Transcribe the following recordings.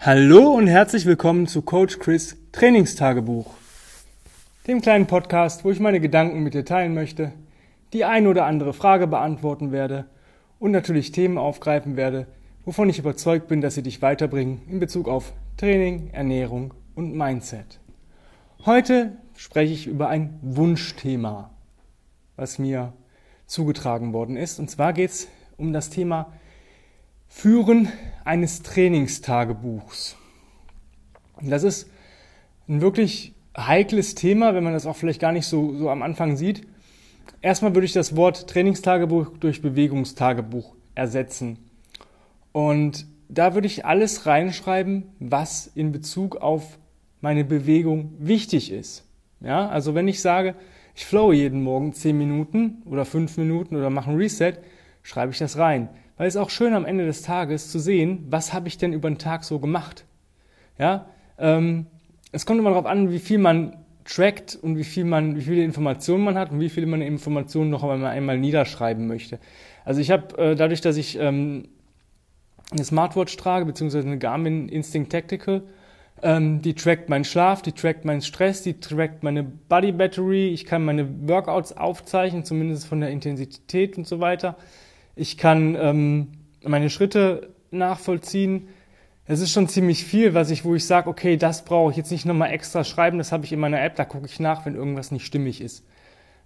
Hallo und herzlich willkommen zu Coach Chris Trainingstagebuch, dem kleinen Podcast, wo ich meine Gedanken mit dir teilen möchte, die ein oder andere Frage beantworten werde und natürlich Themen aufgreifen werde, wovon ich überzeugt bin, dass sie dich weiterbringen in Bezug auf Training, Ernährung und Mindset. Heute spreche ich über ein Wunschthema, was mir zugetragen worden ist. Und zwar geht es um das Thema Führen eines Trainingstagebuchs. Das ist ein wirklich heikles Thema, wenn man das auch vielleicht gar nicht so, so am Anfang sieht. Erstmal würde ich das Wort Trainingstagebuch durch Bewegungstagebuch ersetzen. Und da würde ich alles reinschreiben, was in Bezug auf meine Bewegung wichtig ist. Ja, also wenn ich sage, ich flowe jeden Morgen 10 Minuten oder 5 Minuten oder mache ein Reset, schreibe ich das rein. Weil es auch schön am Ende des Tages zu sehen, was habe ich denn über den Tag so gemacht. Ja, ähm, es kommt immer darauf an, wie viel man trackt und wie viel man, wie viele Informationen man hat und wie viele man Informationen noch einmal, einmal niederschreiben möchte. Also ich habe äh, dadurch, dass ich ähm, eine Smartwatch trage, beziehungsweise eine Garmin Instinct Tactical, ähm, die trackt meinen Schlaf, die trackt meinen Stress, die trackt meine Body Battery, ich kann meine Workouts aufzeichnen, zumindest von der Intensität und so weiter. Ich kann ähm, meine Schritte nachvollziehen. Es ist schon ziemlich viel, was ich, wo ich sage, okay, das brauche ich jetzt nicht nochmal extra schreiben, das habe ich in meiner App, da gucke ich nach, wenn irgendwas nicht stimmig ist.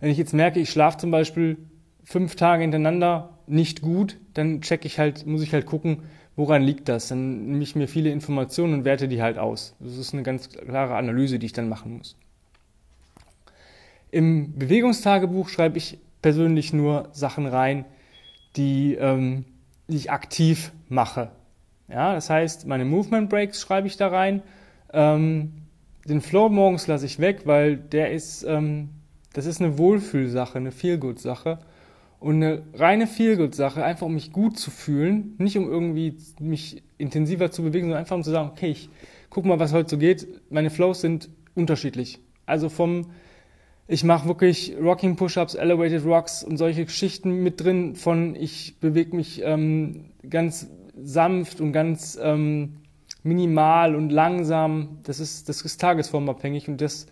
Wenn ich jetzt merke, ich schlafe zum Beispiel fünf Tage hintereinander nicht gut, dann check ich halt, muss ich halt gucken, woran liegt das? Dann nehme ich mir viele Informationen und werte die halt aus. Das ist eine ganz klare Analyse, die ich dann machen muss. Im Bewegungstagebuch schreibe ich persönlich nur Sachen rein, die, ähm, die ich aktiv mache. Ja, das heißt, meine Movement Breaks schreibe ich da rein. Ähm, den Flow morgens lasse ich weg, weil der ist, ähm, das ist eine Wohlfühlsache, eine Feelgood-Sache. Und eine reine Feelgood-Sache, einfach um mich gut zu fühlen, nicht um irgendwie mich intensiver zu bewegen, sondern einfach um zu sagen, okay, ich guck mal, was heute so geht. Meine Flows sind unterschiedlich. Also vom, ich mache wirklich Rocking Push-Ups, Elevated Rocks und solche Geschichten mit drin, von ich bewege mich ähm, ganz sanft und ganz ähm, minimal und langsam. Das ist, das ist tagesformabhängig und das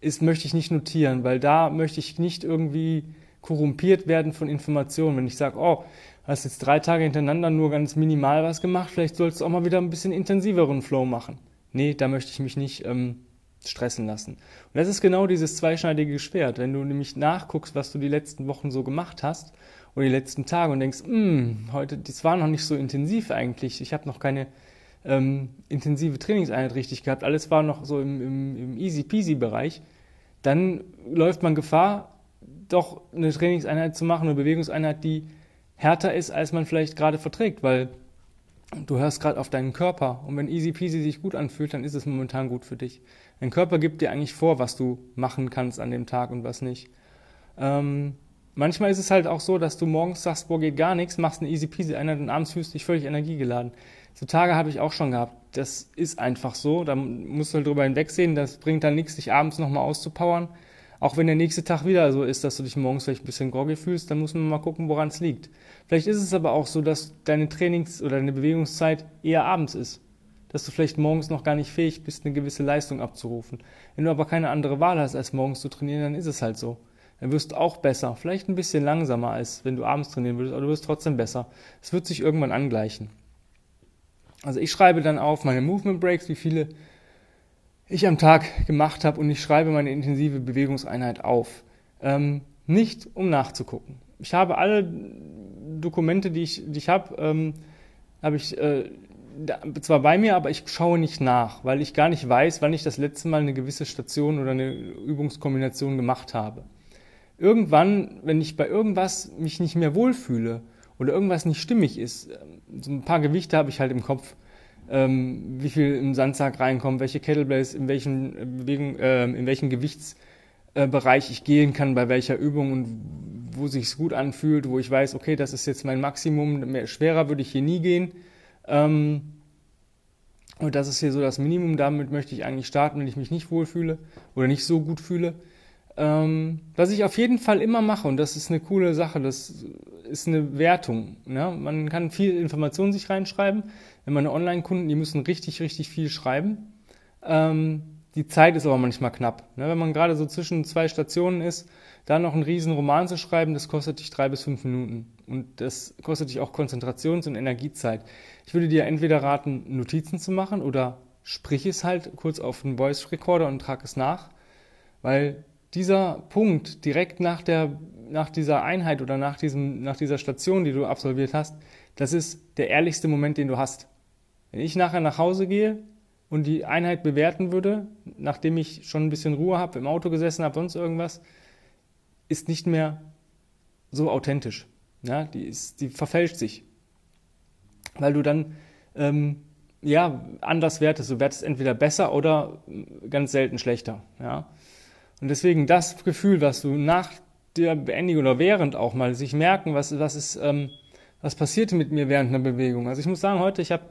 ist, möchte ich nicht notieren, weil da möchte ich nicht irgendwie korrumpiert werden von Informationen. Wenn ich sage, oh, hast jetzt drei Tage hintereinander nur ganz minimal was gemacht, vielleicht sollst du auch mal wieder ein bisschen intensiveren Flow machen. Nee, da möchte ich mich nicht ähm, stressen lassen. Und das ist genau dieses zweischneidige Schwert. Wenn du nämlich nachguckst, was du die letzten Wochen so gemacht hast oder die letzten Tage und denkst, hm, heute, das war noch nicht so intensiv eigentlich. Ich habe noch keine ähm, intensive Trainingseinheit richtig gehabt. Alles war noch so im, im, im easy-peasy-Bereich. Dann läuft man Gefahr, doch eine Trainingseinheit zu machen, eine Bewegungseinheit, die härter ist, als man vielleicht gerade verträgt, weil du hörst gerade auf deinen Körper und wenn easy peasy sich gut anfühlt, dann ist es momentan gut für dich. Dein Körper gibt dir eigentlich vor, was du machen kannst an dem Tag und was nicht. Ähm, manchmal ist es halt auch so, dass du morgens sagst, boah, geht gar nichts, machst eine easy peasy Einheit und abends fühlst dich völlig energiegeladen. So Tage habe ich auch schon gehabt. Das ist einfach so. Da musst du halt drüber hinwegsehen. Das bringt dann nichts, dich abends nochmal auszupowern. Auch wenn der nächste Tag wieder so ist, dass du dich morgens vielleicht ein bisschen groggy fühlst, dann muss man mal gucken, woran es liegt. Vielleicht ist es aber auch so, dass deine Trainings- oder deine Bewegungszeit eher abends ist. Dass du vielleicht morgens noch gar nicht fähig bist, eine gewisse Leistung abzurufen. Wenn du aber keine andere Wahl hast, als morgens zu trainieren, dann ist es halt so. Dann wirst du auch besser. Vielleicht ein bisschen langsamer, als wenn du abends trainieren würdest, aber du wirst trotzdem besser. Es wird sich irgendwann angleichen. Also ich schreibe dann auf meine Movement Breaks, wie viele ich am Tag gemacht habe und ich schreibe meine intensive Bewegungseinheit auf. Ähm, nicht um nachzugucken. Ich habe alle Dokumente, die ich, die ich habe, ähm, habe ich äh, zwar bei mir, aber ich schaue nicht nach, weil ich gar nicht weiß, wann ich das letzte Mal eine gewisse Station oder eine Übungskombination gemacht habe. Irgendwann, wenn ich bei irgendwas mich nicht mehr wohlfühle oder irgendwas nicht stimmig ist, ähm, so ein paar Gewichte habe ich halt im Kopf, ähm, wie viel im Sandsack reinkommt, welche Kettlebells, in welchen, äh, Bewegung, äh, in welchen Gewichtsbereich ich gehen kann, bei welcher Übung und wo sich's gut anfühlt, wo ich weiß, okay, das ist jetzt mein Maximum, mehr, schwerer würde ich hier nie gehen. Ähm, und das ist hier so das Minimum, damit möchte ich eigentlich starten, wenn ich mich nicht wohlfühle oder nicht so gut fühle. Ähm, was ich auf jeden Fall immer mache, und das ist eine coole Sache, das ist eine Wertung. Ne? Man kann viel Information sich reinschreiben. Wenn meine Online-Kunden, die müssen richtig, richtig viel schreiben. Ähm, die Zeit ist aber manchmal knapp. Ne? Wenn man gerade so zwischen zwei Stationen ist, da noch einen riesen Roman zu schreiben, das kostet dich drei bis fünf Minuten. Und das kostet dich auch Konzentrations- und Energiezeit. Ich würde dir entweder raten, Notizen zu machen oder sprich es halt kurz auf einen Voice Recorder und trag es nach, weil dieser Punkt direkt nach der nach dieser Einheit oder nach diesem nach dieser Station, die du absolviert hast, das ist der ehrlichste Moment, den du hast. Wenn ich nachher nach Hause gehe und die Einheit bewerten würde, nachdem ich schon ein bisschen Ruhe habe, im Auto gesessen habe, sonst irgendwas, ist nicht mehr so authentisch. Ja, die, ist, die verfälscht sich. Weil du dann ähm, ja, anders wertest. Du wertest entweder besser oder ganz selten schlechter. Ja. Und deswegen das Gefühl, was du nach der Beendigung oder während auch mal sich merken, was, was ist, ähm, was passierte mit mir während einer Bewegung. Also ich muss sagen, heute, ich habe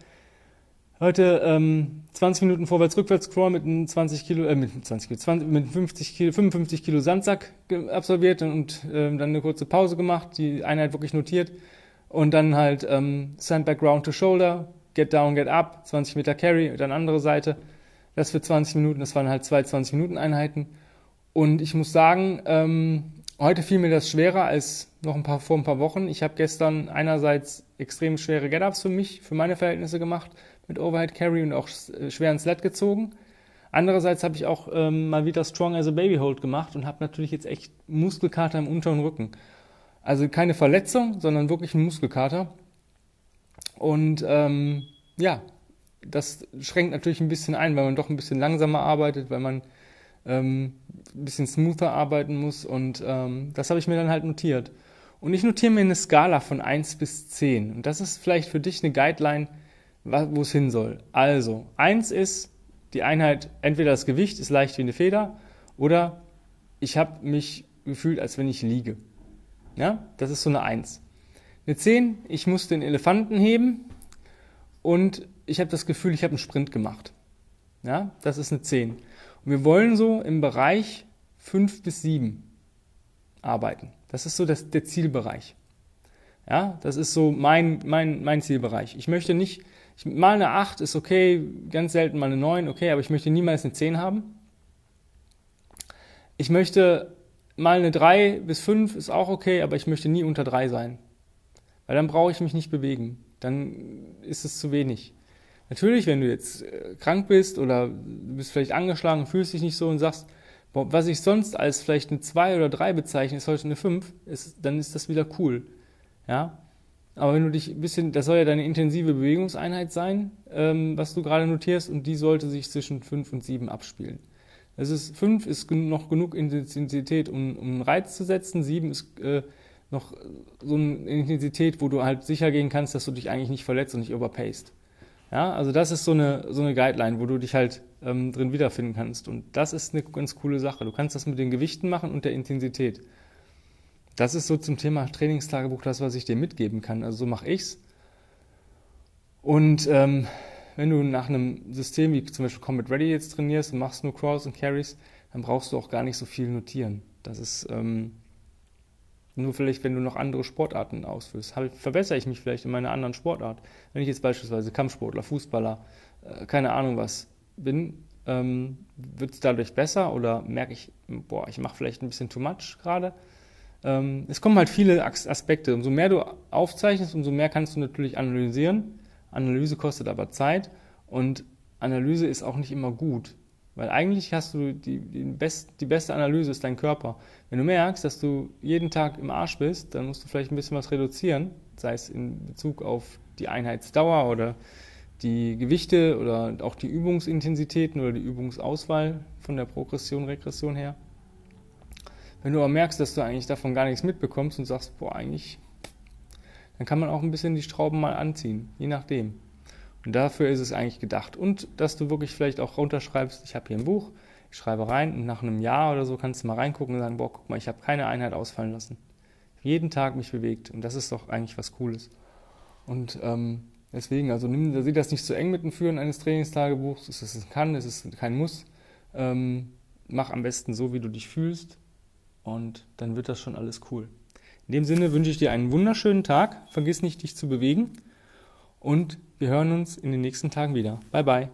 heute ähm, 20 Minuten vorwärts-rückwärts Crawl mit einem 20 Kilo, äh, mit 20 Kilo, 20, mit 50 Kilo, 55 Kilo Sandsack absolviert und ähm, dann eine kurze Pause gemacht, die Einheit wirklich notiert und dann halt ähm, Sandbag Round to Shoulder, Get Down, Get Up, 20 Meter Carry, dann andere Seite. Das für 20 Minuten, das waren halt zwei 20 Minuten Einheiten. Und ich muss sagen, ähm, heute fiel mir das schwerer als noch ein paar vor ein paar Wochen. Ich habe gestern einerseits extrem schwere Get-Ups für mich, für meine Verhältnisse gemacht mit Overhead Carry und auch äh, schweren Sled gezogen. Andererseits habe ich auch ähm, mal wieder Strong as a Baby Hold gemacht und habe natürlich jetzt echt Muskelkater im unteren Rücken. Also keine Verletzung, sondern wirklich ein Muskelkater. Und ähm, ja, das schränkt natürlich ein bisschen ein, weil man doch ein bisschen langsamer arbeitet, weil man ähm, ein bisschen smoother arbeiten muss. Und ähm, das habe ich mir dann halt notiert. Und ich notiere mir eine Skala von 1 bis 10. Und das ist vielleicht für dich eine Guideline, wo es hin soll. Also, 1 ist die Einheit, entweder das Gewicht ist leicht wie eine Feder oder ich habe mich gefühlt, als wenn ich liege. Ja, das ist so eine 1. Eine 10, ich muss den Elefanten heben und ich habe das Gefühl, ich habe einen Sprint gemacht. Ja, das ist eine 10. Und wir wollen so im Bereich 5 bis 7 arbeiten. Das ist so das, der Zielbereich. Ja, das ist so mein, mein, mein Zielbereich. Ich möchte nicht, ich, mal eine 8 ist okay, ganz selten mal eine 9, okay, aber ich möchte niemals eine 10 haben. Ich möchte mal eine 3 bis 5 ist auch okay, aber ich möchte nie unter 3 sein. Weil dann brauche ich mich nicht bewegen. Dann ist es zu wenig. Natürlich, wenn du jetzt äh, krank bist oder du bist vielleicht angeschlagen, fühlst dich nicht so und sagst, was ich sonst als vielleicht eine 2 oder 3 bezeichne, ist heute eine 5, ist, dann ist das wieder cool. Ja? Aber wenn du dich ein bisschen, das soll ja deine intensive Bewegungseinheit sein, ähm, was du gerade notierst, und die sollte sich zwischen 5 und 7 abspielen. Das ist, 5 ist noch genug Intensität, um, um einen Reiz zu setzen, 7 ist äh, noch so eine Intensität, wo du halt sicher gehen kannst, dass du dich eigentlich nicht verletzt und nicht overpaced. Ja, also das ist so eine, so eine Guideline, wo du dich halt ähm, drin wiederfinden kannst. Und das ist eine ganz coole Sache. Du kannst das mit den Gewichten machen und der Intensität. Das ist so zum Thema Trainingstagebuch das, was ich dir mitgeben kann. Also so mache ich's. Und ähm, wenn du nach einem System wie zum Beispiel Combat Ready jetzt trainierst und machst nur Crawls und Carries, dann brauchst du auch gar nicht so viel notieren. Das ist ähm, nur vielleicht, wenn du noch andere Sportarten ausführst, halt, verbessere ich mich vielleicht in meiner anderen Sportart. Wenn ich jetzt beispielsweise Kampfsportler, Fußballer, äh, keine Ahnung was bin, ähm, wird es dadurch besser oder merke ich, boah, ich mache vielleicht ein bisschen too much gerade. Ähm, es kommen halt viele Aspekte. Umso mehr du aufzeichnest, umso mehr kannst du natürlich analysieren. Analyse kostet aber Zeit und Analyse ist auch nicht immer gut. Weil eigentlich hast du die, die, best, die beste Analyse ist dein Körper. Wenn du merkst, dass du jeden Tag im Arsch bist, dann musst du vielleicht ein bisschen was reduzieren, sei es in Bezug auf die Einheitsdauer oder die Gewichte oder auch die Übungsintensitäten oder die Übungsauswahl von der Progression, Regression her. Wenn du aber merkst, dass du eigentlich davon gar nichts mitbekommst und sagst, boah, eigentlich, dann kann man auch ein bisschen die Schrauben mal anziehen, je nachdem. Und dafür ist es eigentlich gedacht. Und dass du wirklich vielleicht auch runterschreibst, ich habe hier ein Buch, ich schreibe rein und nach einem Jahr oder so kannst du mal reingucken und sagen, boah, guck mal, ich habe keine Einheit ausfallen lassen. Jeden Tag mich bewegt und das ist doch eigentlich was Cooles. Und ähm, deswegen, also nimm, sieh das nicht zu so eng mit dem Führen eines Trainingstagebuchs. Es ist ein Kann, es ist kein Muss. Ähm, mach am besten so, wie du dich fühlst. Und dann wird das schon alles cool. In dem Sinne wünsche ich dir einen wunderschönen Tag. Vergiss nicht, dich zu bewegen. Und wir hören uns in den nächsten Tagen wieder. Bye bye.